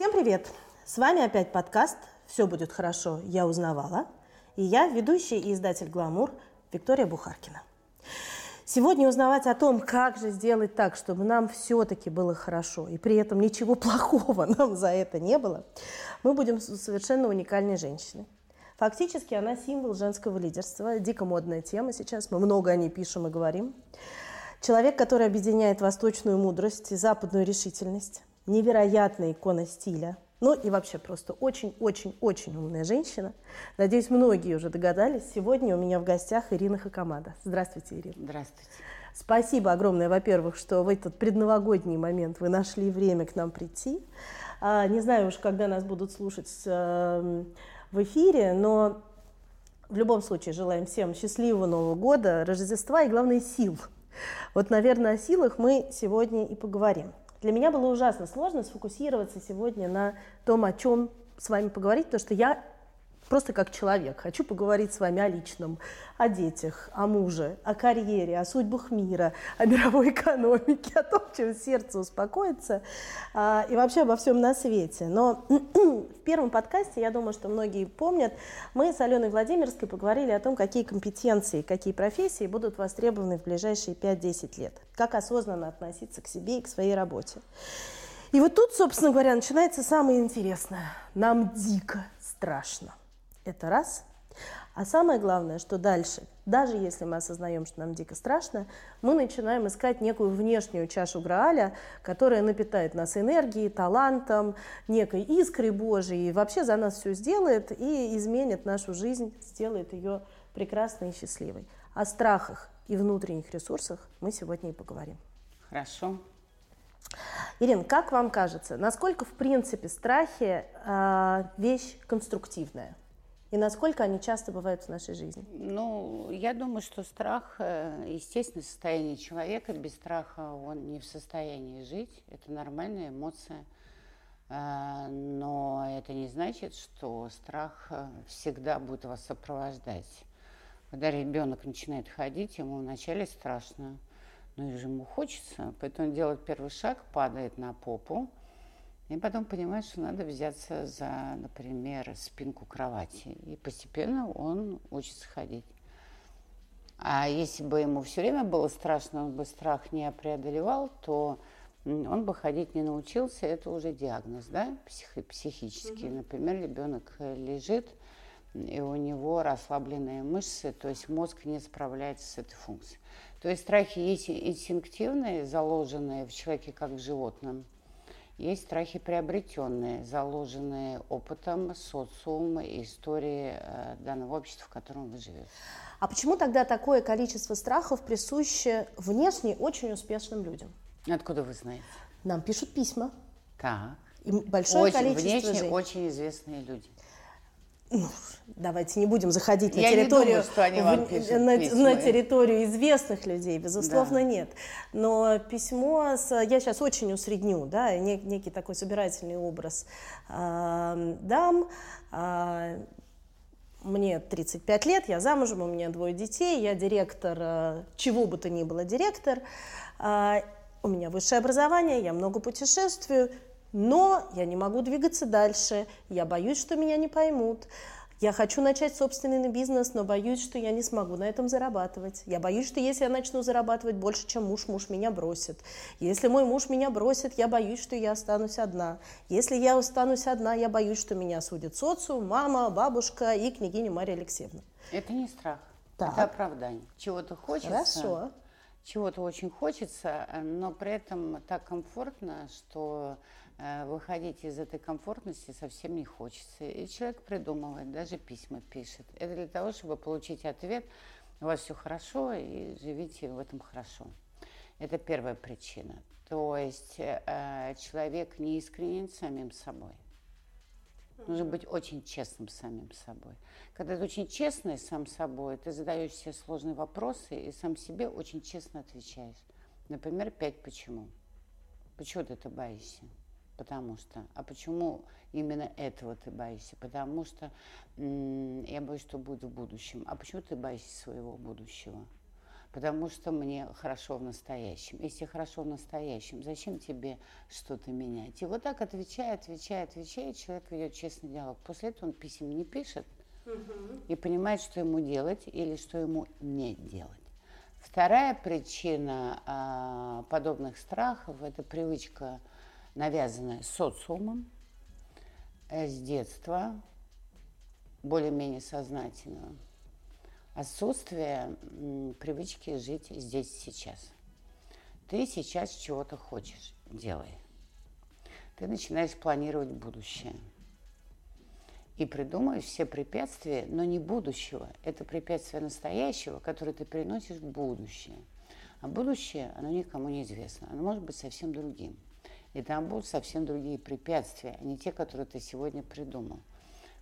Всем привет! С вами опять подкаст «Все будет хорошо, я узнавала». И я, ведущий и издатель «Гламур» Виктория Бухаркина. Сегодня узнавать о том, как же сделать так, чтобы нам все-таки было хорошо, и при этом ничего плохого нам за это не было, мы будем совершенно уникальной женщиной. Фактически она символ женского лидерства, дико модная тема сейчас, мы много о ней пишем и говорим. Человек, который объединяет восточную мудрость и западную решительность, невероятная икона стиля, ну и вообще просто очень-очень-очень умная женщина. Надеюсь, многие уже догадались. Сегодня у меня в гостях Ирина Хакамада. Здравствуйте, Ирина. Здравствуйте. Спасибо огромное, во-первых, что в этот предновогодний момент вы нашли время к нам прийти. А, не знаю уж, когда нас будут слушать э, в эфире, но в любом случае желаем всем счастливого Нового года, Рождества и, главное, сил. Вот, наверное, о силах мы сегодня и поговорим. Для меня было ужасно сложно сфокусироваться сегодня на том, о чем с вами поговорить, потому что я просто как человек. Хочу поговорить с вами о личном, о детях, о муже, о карьере, о судьбах мира, о мировой экономике, о том, чем сердце успокоится а, и вообще обо всем на свете. Но в первом подкасте, я думаю, что многие помнят, мы с Аленой Владимирской поговорили о том, какие компетенции, какие профессии будут востребованы в ближайшие 5-10 лет, как осознанно относиться к себе и к своей работе. И вот тут, собственно говоря, начинается самое интересное. Нам дико страшно. Это раз. А самое главное, что дальше, даже если мы осознаем, что нам дико страшно, мы начинаем искать некую внешнюю чашу Грааля, которая напитает нас энергией, талантом, некой искрой Божией, и вообще за нас все сделает и изменит нашу жизнь, сделает ее прекрасной и счастливой. О страхах и внутренних ресурсах мы сегодня и поговорим. Хорошо. Ирина, как вам кажется, насколько в принципе страхи э, вещь конструктивная? И насколько они часто бывают в нашей жизни? Ну, я думаю, что страх э, – естественное состояние человека. Без страха он не в состоянии жить. Это нормальная эмоция. Э, но это не значит, что страх э, всегда будет вас сопровождать. Когда ребенок начинает ходить, ему вначале страшно, но же ему хочется, поэтому делает первый шаг, падает на попу, и потом понимает, что надо взяться за, например, спинку кровати. И постепенно он учится ходить. А если бы ему все время было страшно, он бы страх не преодолевал, то он бы ходить не научился, это уже диагноз, да, Псих, психический. Угу. Например, ребенок лежит, и у него расслабленные мышцы, то есть мозг не справляется с этой функцией. То есть страхи есть инстинктивные, заложенные в человеке как в животном, есть страхи приобретенные, заложенные опытом, социумом и историей э, данного общества, в котором вы живете. А почему тогда такое количество страхов присуще внешне очень успешным людям? Откуда вы знаете? Нам пишут письма. Так. И большое очень, количество внешне женщин. очень известные люди. Ну, давайте не будем заходить на Я территорию, думаю, что они вам пишут на, письма. на территорию известных людей, безусловно, Да. нет. Но письмо, с, я сейчас очень усредню, да, не- некий такой собирательный образ а, дам. а, мне 35 лет, я замужем, у меня двое детей, я директор, э, чего бы то ни было директор. А, У меня высшее образование, я много путешествую, но я не могу двигаться дальше, я боюсь, что меня не поймут. Я хочу начать собственный бизнес, но боюсь, что я не смогу на этом зарабатывать. Я боюсь, что если я начну зарабатывать больше, чем муж, муж меня бросит. Если мой муж меня бросит, я боюсь, что я останусь одна. Если я останусь одна, я боюсь, что меня судит социум, мама, бабушка и княгиня Мария Алексеевна. Это не страх, Так. это оправдание. Чего-то хочется. Хорошо. Чего-то очень хочется, но при этом так комфортно, что выходить из этой комфортности совсем не хочется. И человек придумывает, даже письма пишет. Это для того, чтобы получить ответ, у вас все хорошо и живите в этом хорошо. Это первая причина. То есть э, человек не искренен самим собой. Нужно быть очень честным самим собой. Когда ты очень честный сам собой, ты задаешь себе сложные вопросы и сам себе очень честно отвечаешь. Например, пять почему. Почему ты это боишься? Потому что. А почему именно этого ты боишься? Потому что я боюсь, что будет в будущем. А почему ты боишься своего будущего? потому что мне хорошо в настоящем. Если хорошо в настоящем, зачем тебе что-то менять? И вот так отвечая, отвечая, отвечая, человек ведет честный диалог. После этого он писем не пишет и понимает, что ему делать или что ему не делать. Вторая причина а, подобных страхов – это привычка, навязанная социумом э, с детства, более-менее сознательного – отсутствие привычки жить здесь сейчас. Ты сейчас чего-то хочешь, делай. Ты начинаешь планировать будущее. И придумаешь все препятствия, но не будущего. Это препятствие настоящего, которое ты приносишь в будущее. А будущее, оно никому не известно. Оно может быть совсем другим. И там будут совсем другие препятствия, а не те, которые ты сегодня придумал.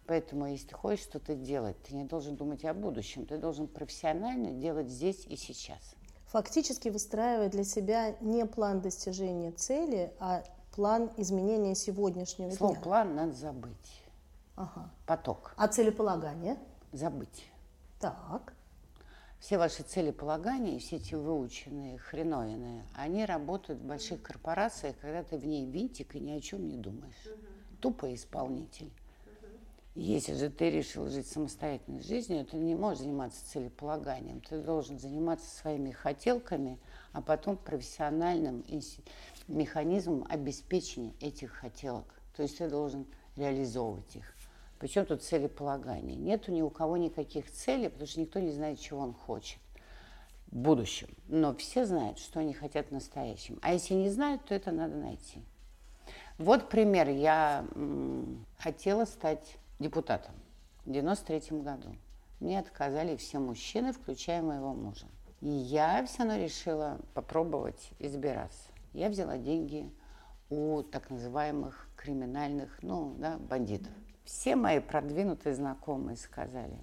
Поэтому, если ты хочешь что-то делать, ты не должен думать о будущем, ты должен профессионально делать здесь и сейчас. Фактически выстраивать для себя не план достижения цели, а план изменения сегодняшнего Слово дня. план надо забыть. Ага. Поток. А целеполагание? Забыть. Так. Все ваши целеполагания, все эти выученные хреновины, они работают в больших корпорациях, когда ты в ней винтик и ни о чем не думаешь. Тупо исполнитель. Если же ты решил жить самостоятельной жизнью, ты не можешь заниматься целеполаганием. Ты должен заниматься своими хотелками, а потом профессиональным механизмом обеспечения этих хотелок. То есть ты должен реализовывать их. Причем тут целеполагание? Нету ни у кого никаких целей, потому что никто не знает, чего он хочет в будущем. Но все знают, что они хотят в настоящем. А если не знают, то это надо найти. Вот пример. Я хотела стать депутатом в 93 году. Мне отказали все мужчины, включая моего мужа. И я все равно решила попробовать избираться. Я взяла деньги у так называемых криминальных, ну, да, бандитов. Все мои продвинутые знакомые сказали,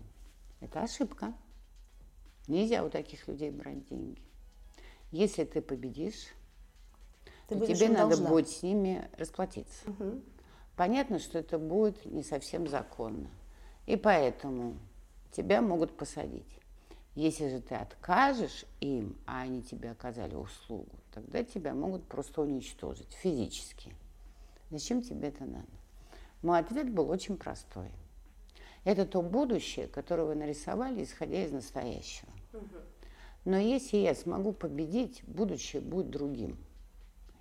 это ошибка. Нельзя у таких людей брать деньги. Если ты победишь, ты то тебе надо должна. будет с ними расплатиться. Угу. Понятно, что это будет не совсем законно. И поэтому тебя могут посадить. Если же ты откажешь им, а они тебе оказали услугу, тогда тебя могут просто уничтожить физически. Зачем тебе это надо? Мой ответ был очень простой. Это то будущее, которое вы нарисовали, исходя из настоящего. Но если я смогу победить, будущее будет другим.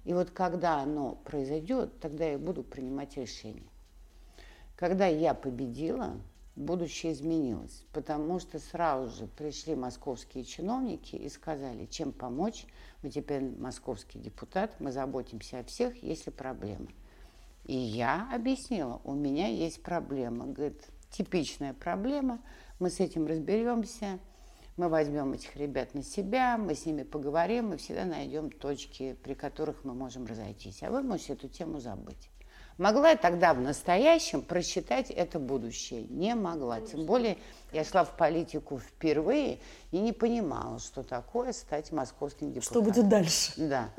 И вот когда оно произойдет, тогда я буду принимать решение. Когда я победила, будущее изменилось, потому что сразу же пришли московские чиновники и сказали, чем помочь, вы теперь московский депутат, мы заботимся о всех, если проблемы. И я объяснила, у меня есть проблема. Говорит, типичная проблема, мы с этим разберемся, мы возьмем этих ребят на себя, мы с ними поговорим, мы всегда найдем точки, при которых мы можем разойтись. А вы можете эту тему забыть. Могла я тогда в настоящем просчитать это будущее? Не могла. Тем более я шла в политику впервые и не понимала, что такое стать московским депутатом. Что будет дальше? Да.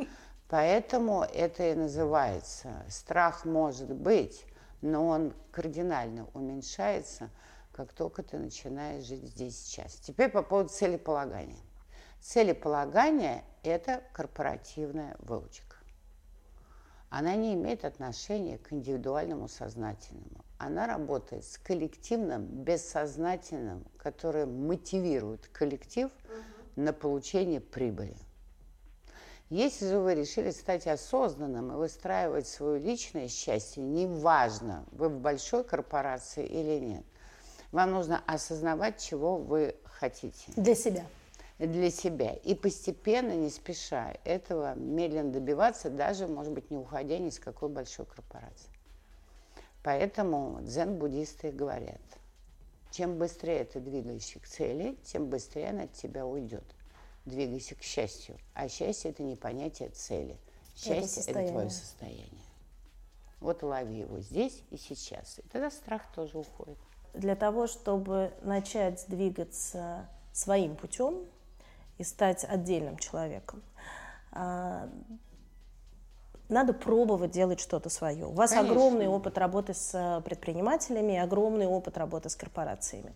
Поэтому это и называется. Страх может быть, но он кардинально уменьшается – как только ты начинаешь жить здесь сейчас. Теперь по поводу целеполагания. Целеполагание – это корпоративная выучка. Она не имеет отношения к индивидуальному сознательному. Она работает с коллективным, бессознательным, которое мотивирует коллектив на получение прибыли. Если же вы решили стать осознанным и выстраивать свое личное счастье, неважно, вы в большой корпорации или нет, вам нужно осознавать, чего вы хотите. Для себя. Для себя. И постепенно, не спеша, этого медленно добиваться, даже, может быть, не уходя ни с какой большой корпорации. Поэтому дзен-буддисты говорят, чем быстрее ты двигаешься к цели, тем быстрее она от тебя уйдет. Двигайся к счастью. А счастье – это не понятие цели. Счастье – это, твое состояние. Вот лови его здесь и сейчас. И тогда страх тоже уходит для того, чтобы начать двигаться своим путем и стать отдельным человеком, а, надо пробовать делать что-то свое. У вас Конечно. огромный опыт работы с предпринимателями, огромный опыт работы с корпорациями.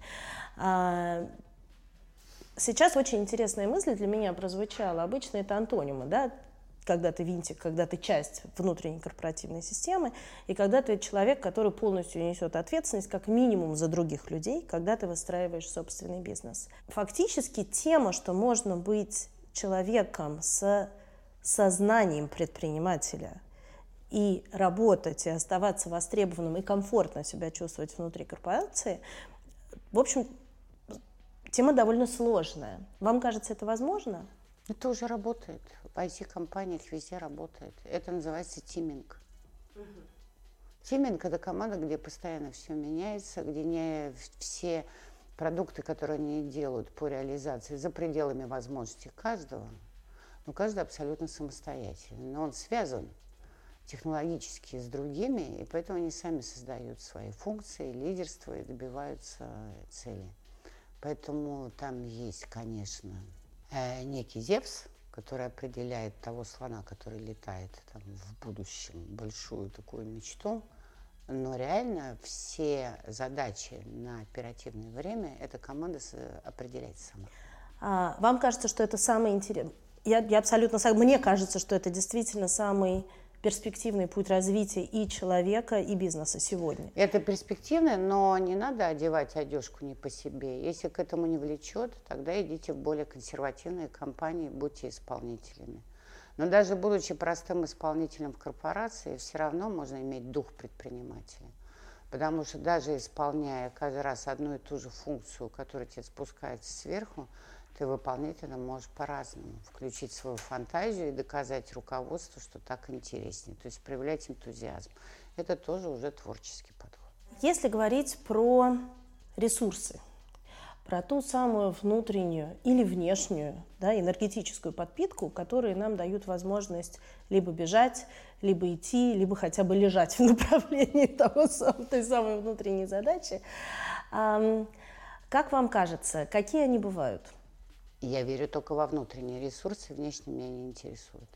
Сейчас очень интересная мысль для меня прозвучала. Обычно это антонимы, да? когда ты винтик, когда ты часть внутренней корпоративной системы, и когда ты человек, который полностью несет ответственность как минимум за других людей, когда ты выстраиваешь собственный бизнес. Фактически тема, что можно быть человеком с сознанием предпринимателя и работать, и оставаться востребованным, и комфортно себя чувствовать внутри корпорации, в общем, тема довольно сложная. Вам кажется, это возможно? Это уже работает. В IT-компаниях везде работает. Это называется тиминг. Угу. Тиминг – это команда, где постоянно все меняется, где не все продукты, которые они делают по реализации, за пределами возможностей каждого, но каждый абсолютно самостоятельный. Но он связан технологически с другими, и поэтому они сами создают свои функции, лидерство и добиваются цели. Поэтому там есть, конечно, э, некий Зевс, который определяет того слона, который летает там, в будущем, большую такую мечту. Но реально все задачи на оперативное время эта команда определяет сама. А, вам кажется, что это самый интересный? Я, я абсолютно Мне кажется, что это действительно самый перспективный путь развития и человека, и бизнеса сегодня. Это перспективно, но не надо одевать одежку не по себе. Если к этому не влечет, тогда идите в более консервативные компании, будьте исполнителями. Но даже будучи простым исполнителем в корпорации, все равно можно иметь дух предпринимателя. Потому что даже исполняя каждый раз одну и ту же функцию, которая тебе спускается сверху, ты выполнять это можешь по-разному. Включить свою фантазию и доказать руководству, что так интереснее. То есть проявлять энтузиазм. Это тоже уже творческий подход. Если говорить про ресурсы, про ту самую внутреннюю или внешнюю да, энергетическую подпитку, которые нам дают возможность либо бежать, либо идти, либо хотя бы лежать в направлении того, той самой внутренней задачи. Как вам кажется, какие они бывают? Я верю только во внутренние ресурсы, внешне меня не интересуют.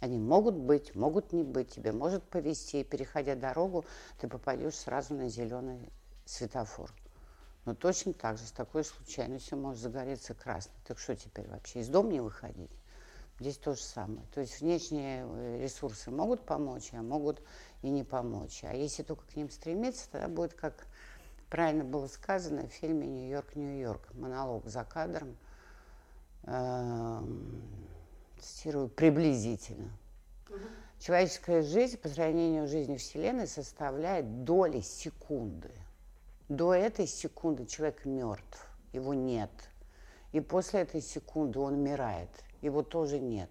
Они могут быть, могут не быть. Тебе может повезти, и переходя дорогу, ты попадешь сразу на зеленый светофор. Но точно так же, с такой случайностью может загореться красный. Так что теперь вообще, из дома не выходить? Здесь то же самое. То есть внешние э, ресурсы могут помочь, а могут и не помочь. А если только к ним стремиться, тогда будет, как правильно было сказано в фильме «Нью-Йорк, Нью-Йорк», монолог за кадром – цитирую, приблизительно. Угу. Человеческая жизнь по сравнению с жизнью Вселенной составляет доли секунды. До этой секунды человек мертв, его нет. И после этой секунды он умирает, его тоже нет.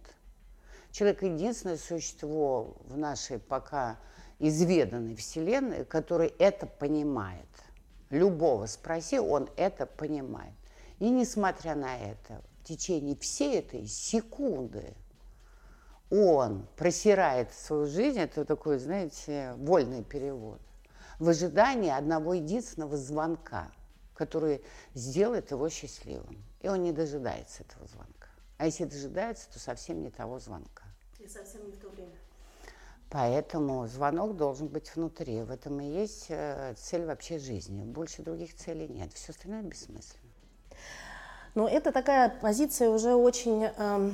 Человек единственное существо в нашей пока изведанной Вселенной, который это понимает. Любого спроси, он это понимает. И несмотря на это, течение всей этой секунды он просирает свою жизнь, это такой, знаете, вольный перевод, в ожидании одного единственного звонка, который сделает его счастливым. И он не дожидается этого звонка. А если дожидается, то совсем не того звонка. И совсем не в то время. Поэтому звонок должен быть внутри. В этом и есть э, цель вообще жизни. Больше других целей нет. Все остальное бессмысленно. Но это такая позиция уже очень э,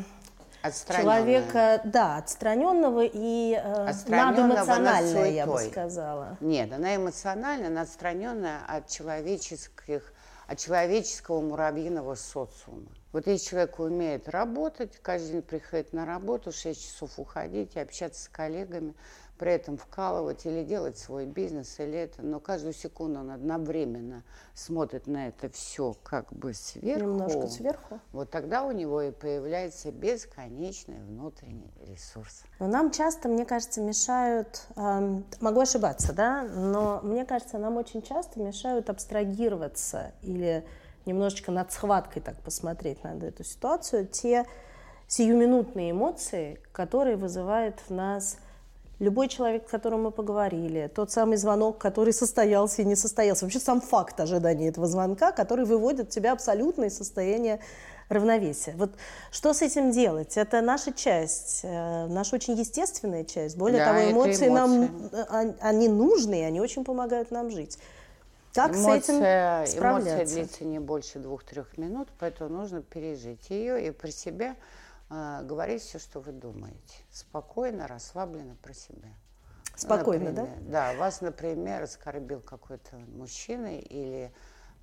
человека, да, отстраненного и э, надэмоциональная, я бы сказала. Нет, она эмоциональная, она отстраненная от человеческих, от человеческого муравьиного социума. Вот если человек умеет работать, каждый день приходит на работу, 6 часов уходить и общаться с коллегами, при этом вкалывать или делать свой бизнес, или это, но каждую секунду он одновременно смотрит на это все как бы сверху. Немножко сверху. Вот тогда у него и появляется бесконечный внутренний ресурс. Но нам часто, мне кажется, мешают, э, могу ошибаться, да, но мне кажется, нам очень часто мешают абстрагироваться или немножечко над схваткой так посмотреть на эту ситуацию, те сиюминутные эмоции, которые вызывают в нас любой человек, с которым мы поговорили, тот самый звонок, который состоялся и не состоялся, вообще сам факт ожидания этого звонка, который выводит тебя абсолютно из состояния равновесия. Вот что с этим делать? Это наша часть, э, наша очень естественная часть. Более да, того, эмоции, эмоции нам, э, они нужны, они очень помогают нам жить. Как эмоция, с этим справляться? Эмоция длится не больше двух-трех минут, поэтому нужно пережить ее и про себя э, говорить все, что вы думаете. Спокойно, расслабленно про себя. Спокойно, например, да? Да, вас, например, оскорбил какой-то мужчина или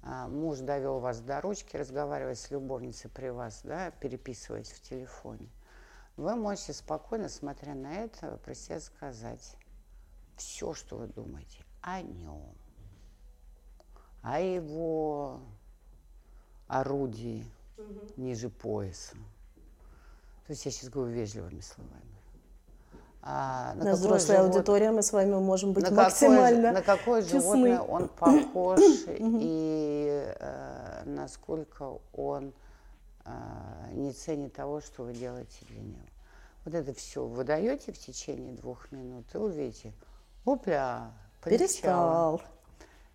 а, муж довел вас до ручки, разговаривая с любовницей при вас, да, переписываясь в телефоне. Вы можете спокойно, смотря на это, про себя сказать все, что вы думаете о нем, о его орудии угу. ниже пояса. То есть я сейчас говорю вежливыми словами. А, на, на взрослая живот... аудитория мы с вами можем быть на максимально какое, На какое честны. животное он похож и э, насколько он э, не ценит того, что вы делаете для него. Вот это все вы даете в течение двух минут и увидите, опля, перестал.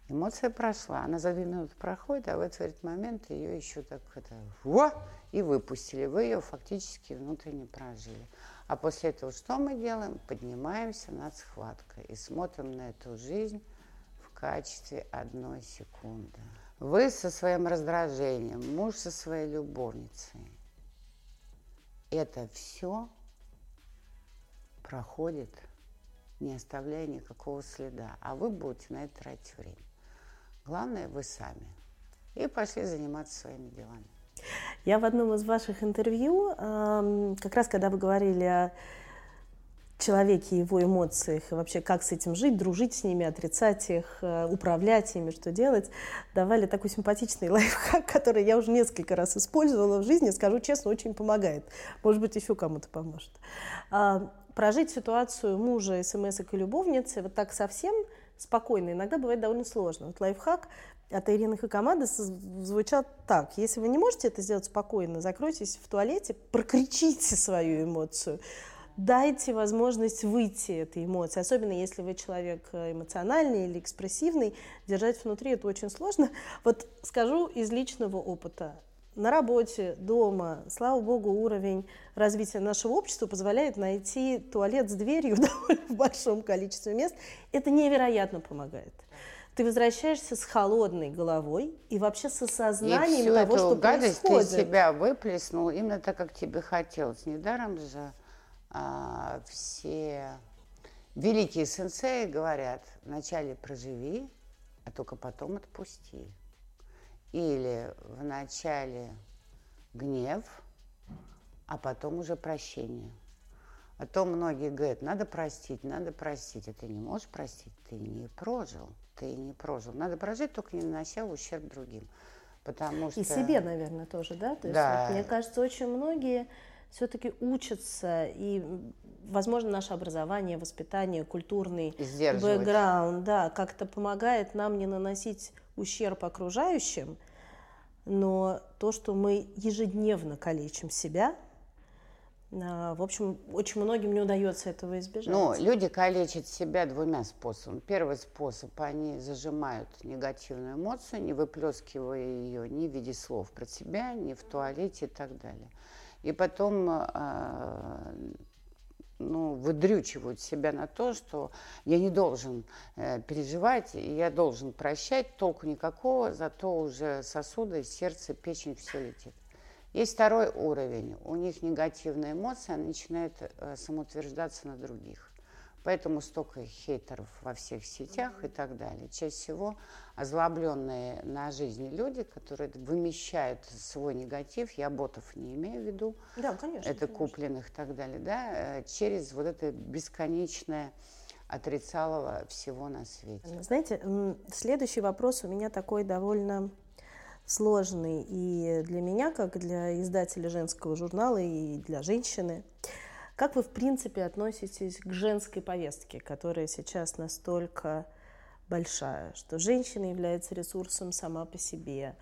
Эмоция прошла, она за две минуты проходит, а в этот момент ее еще так это, во, и выпустили. Вы ее фактически внутренне прожили. А после этого что мы делаем? Поднимаемся над схваткой и смотрим на эту жизнь в качестве одной секунды. Вы со своим раздражением, муж со своей любовницей. Это все проходит, не оставляя никакого следа. А вы будете на это тратить время. Главное, вы сами. И пошли заниматься своими делами. Я в одном из ваших интервью, как раз когда вы говорили о человеке, его эмоциях, и вообще как с этим жить, дружить с ними, отрицать их, э, управлять ими, что делать, давали такой симпатичный лайфхак, который я уже несколько раз использовала в жизни, скажу честно, очень помогает. Может быть, еще кому-то поможет. А, прожить ситуацию мужа, смс и любовницы вот так совсем спокойно иногда бывает довольно сложно. Вот лайфхак от Ирины Хакамады звучал так. Если вы не можете это сделать спокойно, закройтесь в туалете, прокричите свою эмоцию, дайте возможность выйти этой эмоции. Особенно если вы человек э, эмоциональный или экспрессивный, держать внутри это очень сложно. Вот скажу из личного опыта. На работе, дома, слава богу, уровень развития нашего общества позволяет найти туалет с дверью в большом количестве мест. Это невероятно помогает ты возвращаешься с холодной головой и вообще с осознанием и того, эту что гадость происходит. ты себя выплеснул именно так, как тебе хотелось. Недаром же а, все великие сенсеи говорят, вначале проживи, а только потом отпусти. Или вначале гнев, а потом уже прощение. А то многие говорят, надо простить, надо простить. А ты не можешь простить, ты не прожил ты не прожил. Надо прожить, только не нанося ущерб другим. Потому что... И себе, наверное, тоже, да? То да. есть, вот, мне кажется, очень многие все-таки учатся, и, возможно, наше образование, воспитание, культурный бэкграунд, да, как-то помогает нам не наносить ущерб окружающим, но то, что мы ежедневно калечим себя – а, в общем, очень многим не удается этого избежать. Ну, люди калечат себя двумя способами. Первый способ, они зажимают негативную эмоцию, не выплескивая ее ни в виде слов про себя, ни в туалете и так далее. И потом э, ну, выдрючивают себя на то, что я не должен э, переживать, я должен прощать, толку никакого, зато уже сосуды, сердце, печень, все летит. Есть второй уровень. У них негативная эмоция, она начинает э, самоутверждаться на других. Поэтому столько хейтеров во всех сетях и так далее. Чаще всего озлобленные на жизни люди, которые вымещают свой негатив, я ботов не имею в виду, да, конечно, это конечно. купленных и так далее, да, э, через вот это бесконечное отрицалово всего на свете. Знаете, следующий вопрос у меня такой довольно сложный и для меня, как для издателя женского журнала, и для женщины. Как вы, в принципе, относитесь к женской повестке, которая сейчас настолько большая, что женщина является ресурсом сама по себе,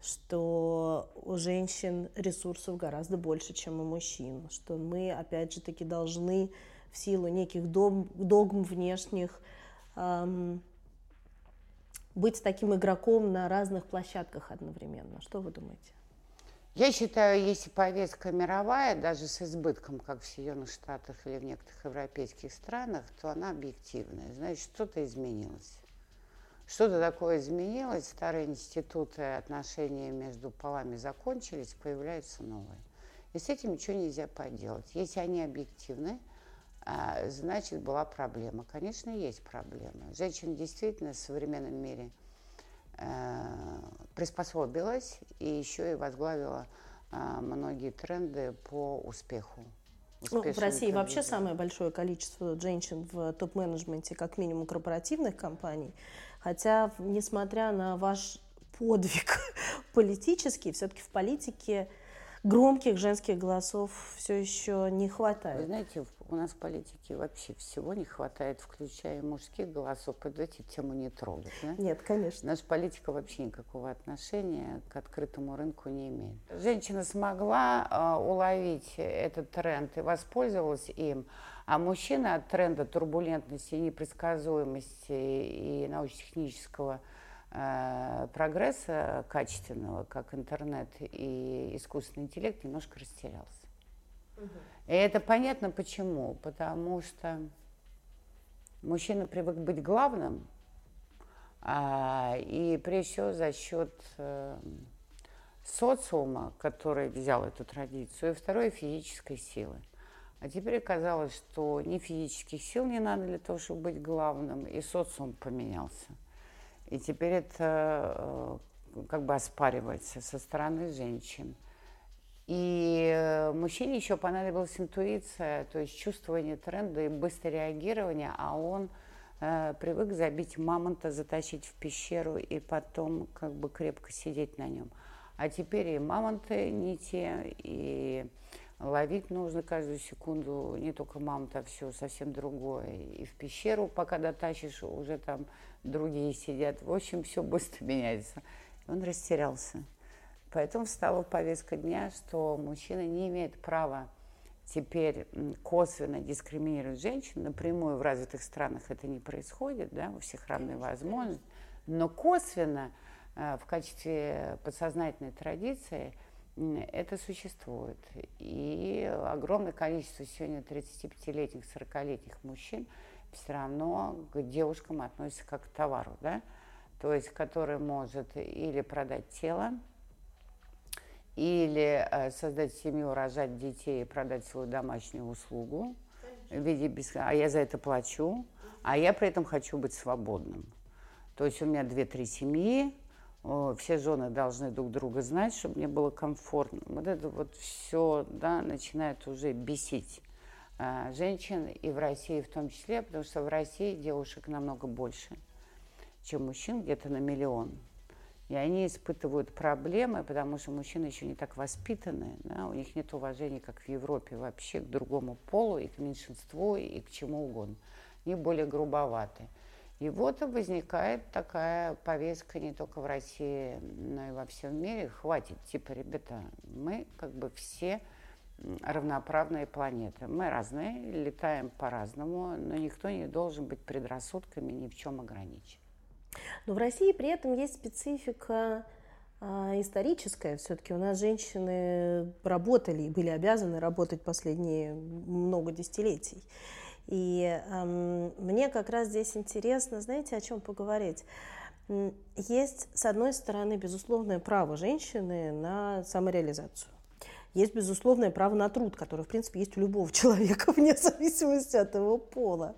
что у женщин ресурсов гораздо больше, чем у мужчин, что мы, опять же таки, должны в силу неких догм, внешних эм, быть таким игроком на разных площадках одновременно. Что вы думаете? Я считаю, если повестка мировая, даже с избытком, как в Соединенных Штатах или в некоторых европейских странах, то она объективная. Значит, что-то изменилось. Что-то такое изменилось, старые институты отношения между полами закончились, появляются новые. И с этим ничего нельзя поделать. Если они объективны, а, значит, была проблема. Конечно, есть проблема. Женщина действительно в современном мире приспособилась и еще и возглавила а, многие тренды по успеху. Ну, в России вообще самое большое количество женщин в топ-менеджменте, как минимум корпоративных компаний. Хотя, несмотря на ваш подвиг политический, все-таки в политике громких женских голосов все еще не хватает. Вы знаете, у нас в политике вообще всего не хватает, включая мужских голосов. Давайте тему не трогать. Да? Нет, конечно. Наша политика вообще никакого отношения к открытому рынку не имеет. Женщина смогла э, уловить этот тренд и воспользовалась им, а мужчина от тренда турбулентности, непредсказуемости и научно-технического Э, прогресса качественного, как интернет и искусственный интеллект, немножко растерялся. Угу. И это понятно почему. Потому что мужчина привык быть главным, а, и прежде всего за счет э, социума, который взял эту традицию, и второе физической силы. А теперь оказалось, что ни физических сил не надо для того, чтобы быть главным, и социум поменялся. И теперь это э, как бы оспаривается со стороны женщин. И э, мужчине еще понадобилась интуиция, то есть чувствование тренда и быстрое реагирование, а он э, привык забить мамонта, затащить в пещеру и потом как бы крепко сидеть на нем. А теперь и мамонты не те, и ловить нужно каждую секунду не только мамонта, а все совсем другое. И в пещеру, пока дотащишь, уже там другие сидят. В общем, все быстро меняется. Он растерялся. Поэтому встала повестка дня, что мужчина не имеет права теперь косвенно дискриминировать женщин. Напрямую в развитых странах это не происходит, да, у всех равные возможности. Но косвенно э, в качестве подсознательной традиции это существует. И огромное количество сегодня 35-летних, 40-летних мужчин – все равно к девушкам относится как к товару, да, то есть который может или продать тело, или э, создать семью, рожать детей и продать свою домашнюю услугу в виде без... а я за это плачу, а я при этом хочу быть свободным. То есть у меня две-три семьи, все жены должны друг друга знать, чтобы мне было комфортно. Вот это вот все да, начинает уже бесить. А, женщин и в России в том числе, потому что в России девушек намного больше, чем мужчин, где-то на миллион. И они испытывают проблемы, потому что мужчины еще не так воспитаны, да, у них нет уважения, как в Европе, вообще к другому полу, и к меньшинству, и к чему угодно. Они более грубоваты. И вот возникает такая повестка не только в России, но и во всем мире. Хватит, типа, ребята, мы как бы все равноправные планеты. Мы разные, летаем по-разному, но никто не должен быть предрассудками ни в чем ограничен. Но в России при этом есть специфика а, историческая. Все-таки у нас женщины работали и были обязаны работать последние много десятилетий. И эм, мне как раз здесь интересно, знаете, о чем поговорить. Есть, с одной стороны, безусловное право женщины на самореализацию. Есть безусловное право на труд, которое, в принципе, есть у любого человека, вне зависимости от его пола.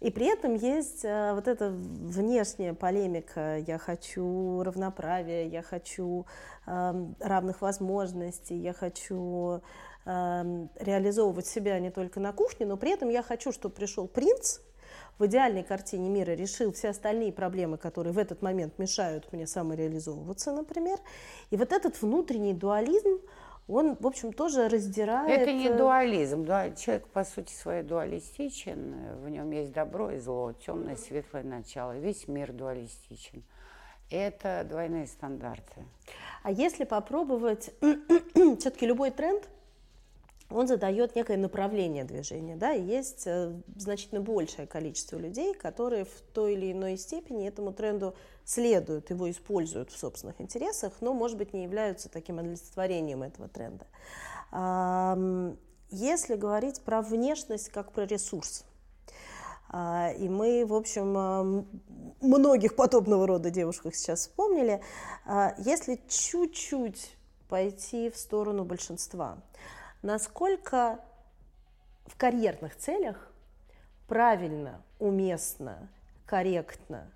И при этом есть э, вот эта внешняя полемика. Я хочу равноправия, я хочу равных возможностей, я хочу реализовывать себя не только на кухне, но при этом я хочу, чтобы пришел принц, в идеальной картине мира решил все остальные проблемы, которые в этот момент мешают мне самореализовываться, например. И вот этот внутренний дуализм, он, в общем, тоже раздирает... Это не э, дуализм. Человек, по сути своей, дуалистичен. В нем есть добро и зло, темное, светлое начало. Весь мир дуалистичен. Это двойные стандарты. А если попробовать, все-таки любой тренд – он задает некое направление движения. Да? Есть э, значительно большее количество людей, которые в той или иной степени этому тренду следуют, его используют в собственных интересах, но, может быть, не являются таким олицетворением этого тренда. Если говорить про внешность как про ресурс, А, и мы, в общем, многих подобного рода девушках сейчас вспомнили. А, если чуть-чуть пойти в сторону большинства, насколько в карьерных целях правильно, уместно, корректно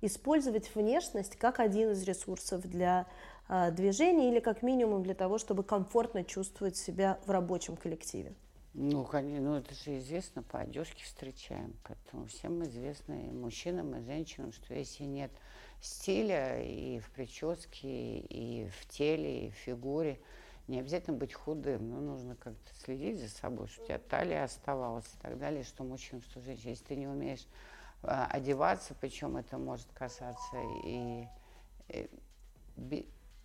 использовать внешность как один из ресурсов для а, движения или как минимум для того, чтобы комфортно чувствовать себя в рабочем коллективе? Ну, ну это же известно, по одежке встречаем. Поэтому всем известно и мужчинам, и женщинам, что если нет стиля и в прическе, и в теле, и в фигуре, не обязательно быть худым, но нужно как-то следить за собой, чтобы у тебя талия оставалась и так далее, что мужчин, что женщин. Если ты не умеешь а, одеваться, причем это может касаться и, и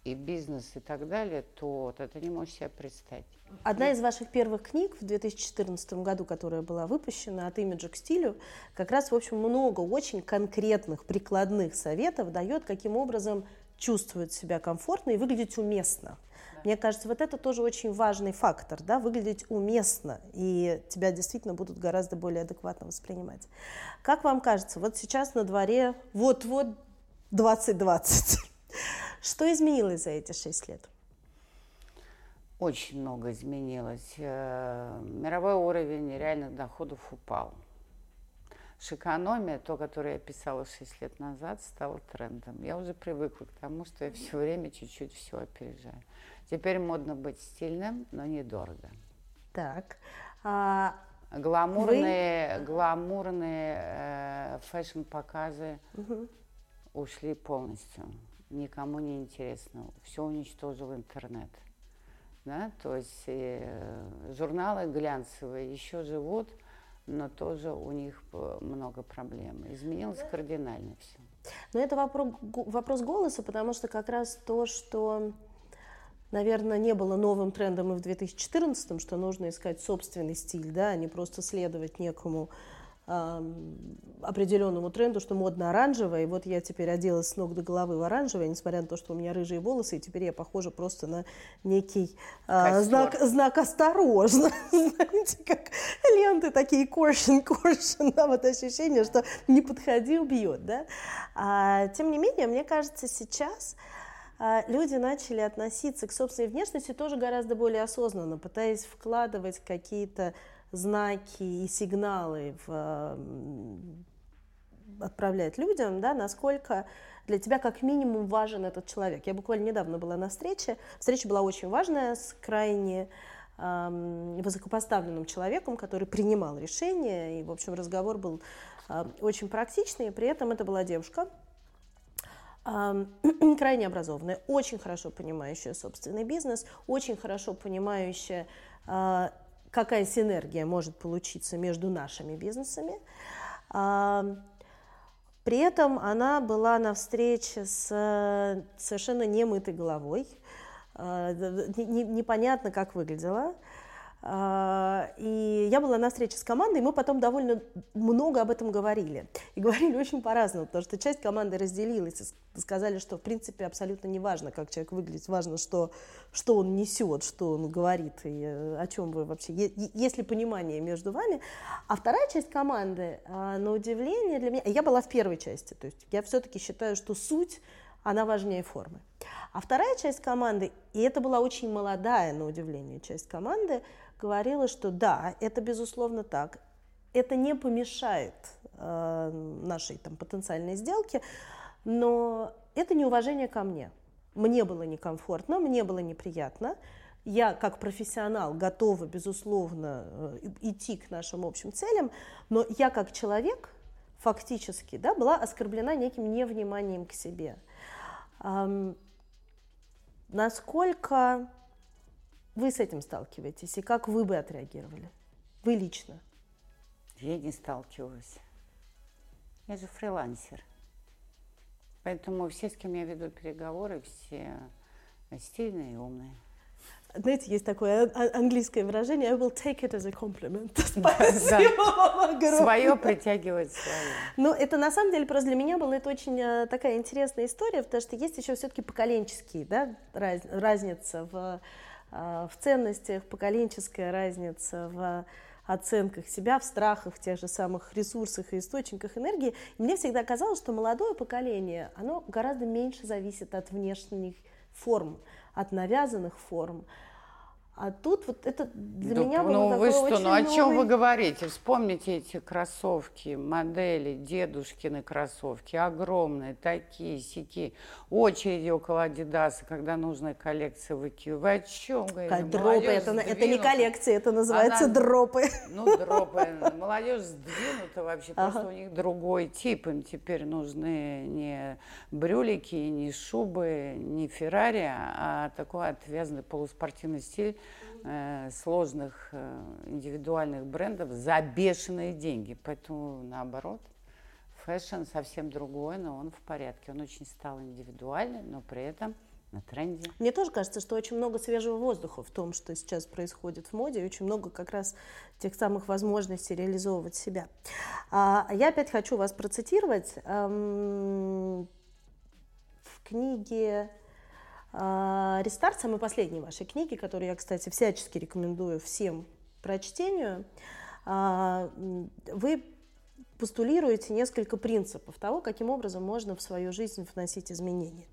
и бизнес и так далее, то вот это не можешь себе представить. Одна из ваших первых книг в 2014 году, которая была выпущена «От имиджа к стилю», как раз, в общем, много очень конкретных прикладных советов дает, каким образом чувствовать себя комфортно и выглядеть уместно. Мне кажется, вот это тоже очень важный фактор, да, выглядеть уместно, и тебя действительно будут гораздо более адекватно воспринимать. Как вам кажется, вот сейчас на дворе вот-вот 2020, что изменилось за эти шесть лет? Очень много изменилось. Э, мировой уровень реальных доходов упал. Шикономия, то, которое я писала 6 лет назад, стала трендом. Я уже привыкла к тому, что я все время чуть-чуть все опережаю. Теперь модно быть стильным, но недорого. Так. А гламурные, вы... гламурные э, фэшн-показы угу. ушли полностью никому не интересно. Все уничтожил интернет. Да? То есть э, журналы глянцевые еще живут, но тоже у них много проблем. Изменилось кардинально все. Но это вопрос, вопрос голоса, потому что как раз то, что, наверное, не было новым трендом и в 2014, что нужно искать собственный стиль, да, а не просто следовать некому определенному тренду, что модно оранжевое, и вот я теперь оделась с ног до головы в оранжевое, несмотря на то, что у меня рыжие волосы, и теперь я похожа просто на некий а, знак, знак «осторожно», знаете, как ленты такие «caution, caution», да, вот ощущение, что не подходи, убьет, да. А, тем не менее, мне кажется, сейчас а, люди начали относиться к собственной внешности тоже гораздо более осознанно, пытаясь вкладывать какие-то знаки и сигналы в, отправлять людям, да, насколько для тебя как минимум важен этот человек. Я буквально недавно была на встрече. Встреча была очень важная с крайне э, высокопоставленным человеком, который принимал решения. И, в общем, разговор был э, очень практичный. При этом это была девушка, крайне образованная, очень хорошо понимающая собственный бизнес, очень хорошо понимающая какая синергия может получиться между нашими бизнесами. А, при этом она была на встрече с совершенно немытой головой, а, непонятно, как выглядела. А, и я была на встрече с командой, и мы потом довольно много об этом говорили. И говорили очень по-разному, потому что часть команды разделилась и сказали, что в принципе абсолютно не важно, как человек выглядит, важно, что, что он несет, что он говорит, и э, о чем вы вообще, есть ли понимание между вами. А вторая часть команды, а, на удивление для меня, я была в первой части, то есть я все-таки считаю, что суть она важнее формы. А вторая часть команды, и это была очень молодая, на удивление, часть команды, говорила, что да, это безусловно так, это не помешает э, нашей там, потенциальной сделке, но это неуважение ко мне. Мне было некомфортно, мне было неприятно. Я как профессионал готова, безусловно, э, идти к нашим общим целям, но я как человек фактически да, была оскорблена неким невниманием к себе. Эм, насколько вы с этим сталкиваетесь, и как вы бы отреагировали? Вы лично? Я не сталкивалась. Я же фрилансер. Поэтому все, с кем я веду переговоры, все стильные и умные. Знаете, есть такое английское выражение I will take it as a compliment. Спасибо огромное. Свое притягивает свое. Ну, это на самом деле просто для меня была это очень э, такая интересная история, потому что есть еще все-таки поколенческие, да, разница в, в ценностях, поколенческая разница в оценках себя, в страхах, в тех же самых ресурсах и источниках энергии. И мне всегда казалось, что молодое поколение, оно гораздо меньше зависит от внешних форм, от навязанных форм, а тут вот это для да, меня было ну, вы что, ну о новый... чем вы говорите? Вспомните эти кроссовки, модели, дедушкины кроссовки, огромные, такие, сики, очереди около Адидаса, когда нужная коллекция выкидывать. Вы о чем говорите? Дропы, это, это не коллекция, это называется Она, дропы. Ну, дропы. Молодежь сдвинута вообще, ага. просто у них другой тип. Им теперь нужны не брюлики, не шубы, не Феррари, а такой отвязанный полуспортивный стиль сложных э, индивидуальных брендов за бешеные деньги. Поэтому наоборот, fashion совсем другой, но он в порядке. Он очень стал индивидуальный, но при этом на тренде. Мне тоже кажется, что очень много свежего воздуха в том, что сейчас происходит в моде, и очень много как раз тех самых возможностей реализовывать себя. А, я опять хочу вас процитировать. Эм, в книге Рестарт, самой последней вашей книги, которую я, кстати, всячески рекомендую всем прочтению, а, вы постулируете несколько принципов того, каким образом можно в свою жизнь вносить изменения.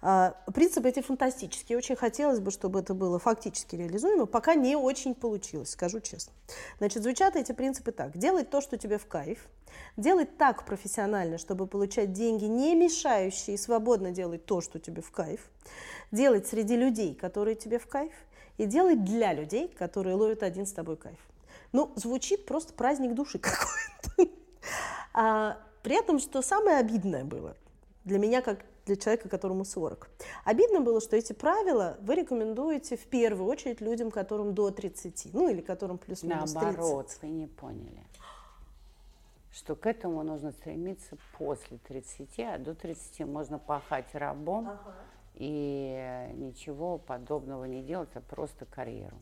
А, принципы эти фантастические. Очень хотелось бы, чтобы это было фактически реализуемо. Пока не очень получилось, скажу честно. Значит, звучат эти принципы так. Делать то, что тебе в кайф. Делать так профессионально, чтобы получать деньги, не мешающие, свободно делать то, что тебе в кайф. Делать среди людей, которые тебе в кайф. И делать для людей, которые ловят один с тобой кайф. Ну, звучит просто праздник души какой-то. А, при этом, что самое обидное было для меня, как для человека, которому 40. Обидно было, что эти правила вы рекомендуете в первую очередь людям, которым до 30, ну или которым плюс-минус 30. Наоборот, вы не поняли что к этому нужно стремиться после 30, а до 30 можно пахать рабом ага. и ничего подобного не делать, а просто карьеру.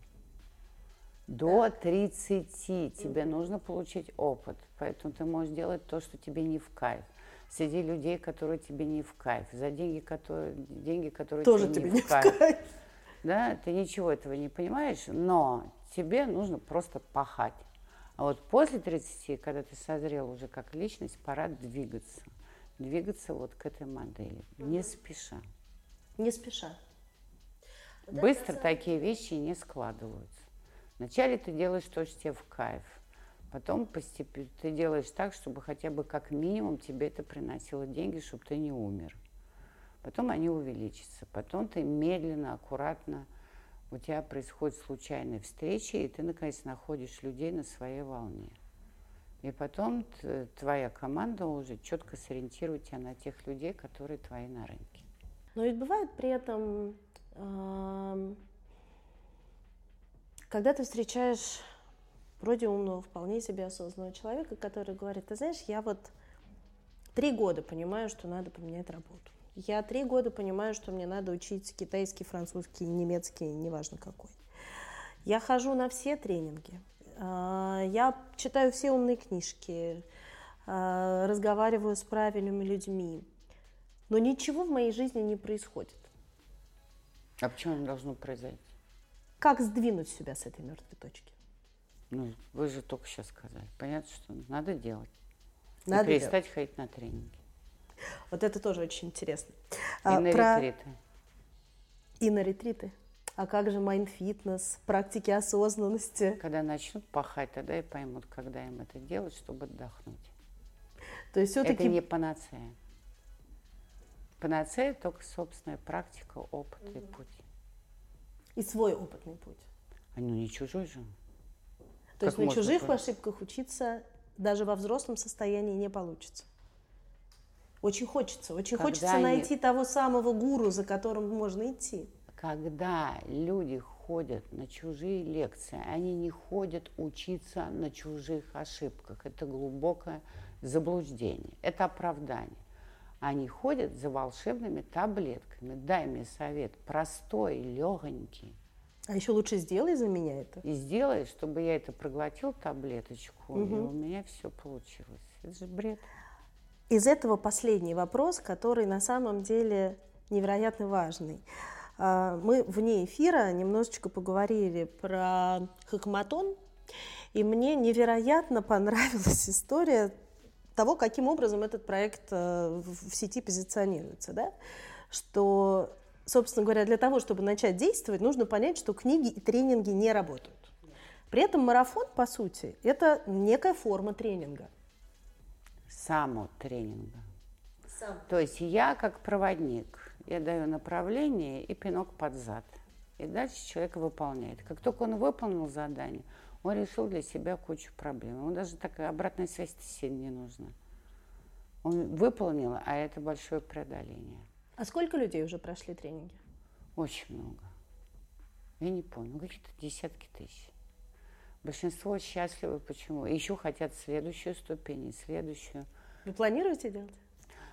До 30 тебе нужно получить опыт, поэтому ты можешь делать то, что тебе не в кайф. Среди людей, которые тебе не в кайф, за деньги, которые, деньги, которые Тоже тебе, тебе не, не в кайф. кайф. Да, ты ничего этого не понимаешь, но тебе нужно просто пахать. А вот после 30, когда ты созрел уже как личность, пора двигаться. Двигаться вот к этой модели, не спеша. Не спеша. Быстро такие вещи не складываются. Вначале ты делаешь то, что тебе в кайф. Потом постепенно ты делаешь так, чтобы хотя бы как минимум тебе это приносило деньги, чтобы ты не умер. Потом они увеличатся. Потом ты медленно, аккуратно, у тебя происходит случайная встреча, и ты, наконец, находишь людей на своей волне. И потом твоя команда уже четко сориентирует тебя на тех людей, которые твои на рынке. Но ведь бывает при этом э когда ты встречаешь вроде умного, вполне себе осознанного человека, который говорит, ты знаешь, я вот три года понимаю, что надо поменять работу. Я три года понимаю, что мне надо учить китайский, французский, немецкий, неважно какой. Я хожу на все тренинги. А, я читаю все умные книжки, а, разговариваю с правильными людьми. Но ничего в моей жизни не происходит. А почему должно произойти? Как сдвинуть себя с этой мертвой точки? Ну, вы же только сейчас сказали. Понятно, что надо делать. Надо и перестать делать. ходить на тренинги. Вот это тоже очень интересно. И а, на про... ретриты. И на ретриты. А как же mind fitness, практики осознанности? Когда начнут пахать, тогда и поймут, когда им это делать, чтобы отдохнуть. То есть все-таки... Это не панацея. Панацея только собственная практика, опыт mm-hmm. и путь. И свой опытный путь. А ну не чужой же. То как есть на чужих понять? ошибках учиться даже во взрослом состоянии не получится. Очень хочется, очень Когда хочется они... найти того самого гуру, за которым можно идти. Когда люди ходят на чужие лекции, они не ходят учиться на чужих ошибках. Это глубокое заблуждение, это оправдание. Они ходят за волшебными таблетками. Дай мне совет, простой, легонький. А еще лучше сделай за меня это. И сделай, чтобы я это проглотил таблеточку, угу. и у меня все получилось. Это же бред. Из этого последний вопрос, который на самом деле невероятно важный. А, мы вне эфира немножечко поговорили про хакматон, И мне невероятно понравилась история того, каким образом этот проект э, в сети позиционируется, да? что, собственно говоря, для того, чтобы начать действовать, нужно понять, что книги и тренинги не работают. При этом марафон, по сути, это некая форма тренинга. Самотренинга. Сам. То есть я как проводник, я даю направление и пинок под зад. И дальше человек выполняет. Как только он выполнил задание, он решил для себя кучу проблем. Ему даже такая обратная связь сильно не нужна. Он выполнил, а это большое преодоление. А сколько людей уже прошли тренинги? Очень много. Я не помню, какие-то десятки тысяч. Большинство счастливы. Почему? Еще хотят следующую ступень и следующую. Вы планируете делать?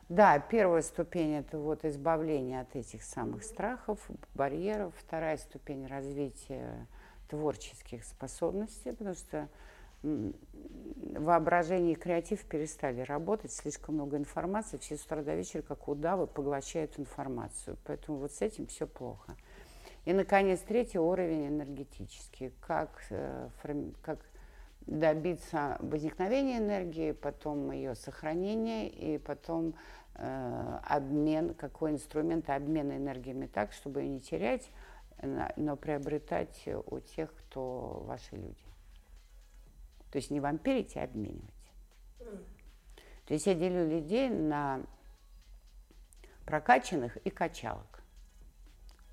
Да, первая ступень – это вот избавление от этих самых страхов, барьеров. Вторая ступень – развитие творческих способностей, потому что воображение и креатив перестали работать, слишком много информации, все с утра до вечера, как удавы, поглощают информацию. Поэтому вот с этим все плохо. И, наконец, третий уровень энергетический. Как, э, как добиться возникновения энергии, потом ее сохранения и потом э, обмен, какой инструмент обмена энергиями так, чтобы ее не терять, но приобретать у тех, кто ваши люди. То есть не вампирить, а обменивать. То есть я делю людей на прокачанных и качалок.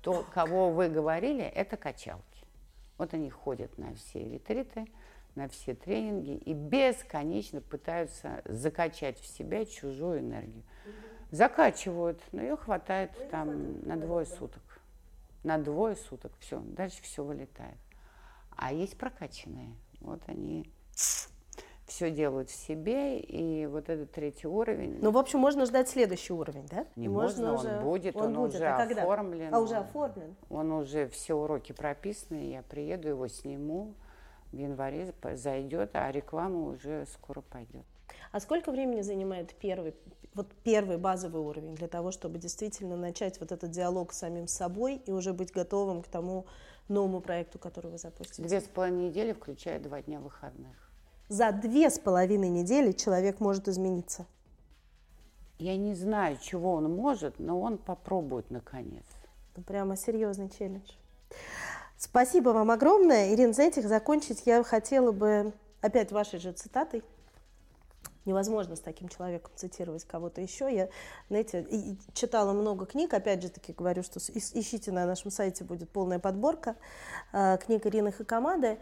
То, кого вы говорили, это качалки. Вот они ходят на все ретриты, на все тренинги и бесконечно пытаются закачать в себя чужую энергию. Закачивают, но ее хватает там на двое суток. На двое суток, все, дальше все вылетает. А есть прокачанные, вот они все делают в себе, и вот этот третий уровень. Ну, в общем, можно ждать следующий уровень, да? Не можно, можно он будет, он, он будет. уже а оформлен. А уже оформлен? Он уже все уроки прописаны, я приеду, его сниму в январе, зайдет, а реклама уже скоро пойдет. А сколько времени занимает первый, вот первый базовый уровень для того, чтобы действительно начать вот этот диалог с самим собой и уже быть готовым к тому новому проекту, который вы запустите? Две с половиной недели, включая два дня выходных за две с половиной недели человек может измениться? Я не знаю, чего он может, но он попробует наконец. Это прямо серьезный челлендж. Спасибо вам огромное. Ирина, знаете, закончить я хотела бы опять вашей же цитатой. Невозможно с таким человеком цитировать кого-то еще. Я, знаете, читала много книг, опять же таки говорю, что ищите на нашем сайте, будет полная подборка э, книг Ирины Хакамады.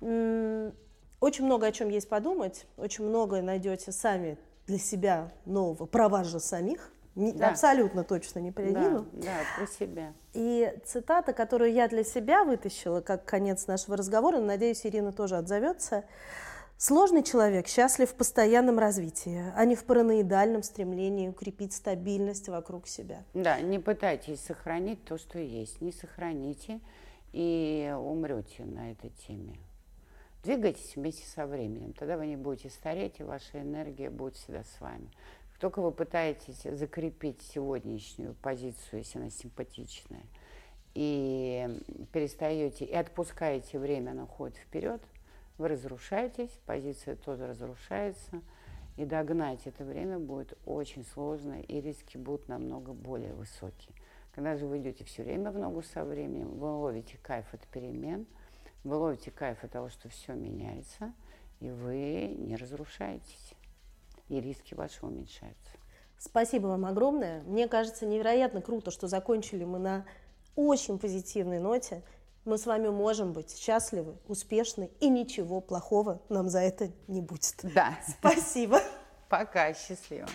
Очень много о чем есть подумать, очень много найдете сами для себя нового, про вас же самих, не, да. абсолютно точно не про Ирину. Да, да, про себя. И цитата, которую я для себя вытащила как конец нашего разговора, надеюсь, Ирина тоже отзовется. Сложный человек счастлив в постоянном развитии, а не в параноидальном стремлении укрепить стабильность вокруг себя. Да, не пытайтесь сохранить то, что есть. Не сохраните и умрете на этой теме. Двигайтесь вместе со временем, тогда вы не будете стареть, и ваша энергия будет всегда с вами. Как только вы пытаетесь закрепить сегодняшнюю позицию, если она симпатичная, и перестаете, и отпускаете время, оно уходит вперед, вы разрушаетесь, позиция тоже разрушается, и догнать это время будет очень сложно, и риски будут намного более высокие. Когда же вы идете все время в ногу со временем, вы ловите кайф от перемен – вы ловите кайф от того, что все меняется, и вы не разрушаетесь, и риски ваши уменьшаются. Спасибо вам огромное. Мне кажется невероятно круто, что закончили мы на очень позитивной ноте. Мы с вами можем быть счастливы, успешны, и ничего плохого нам за это не будет. Да. Спасибо. Пока, счастливо.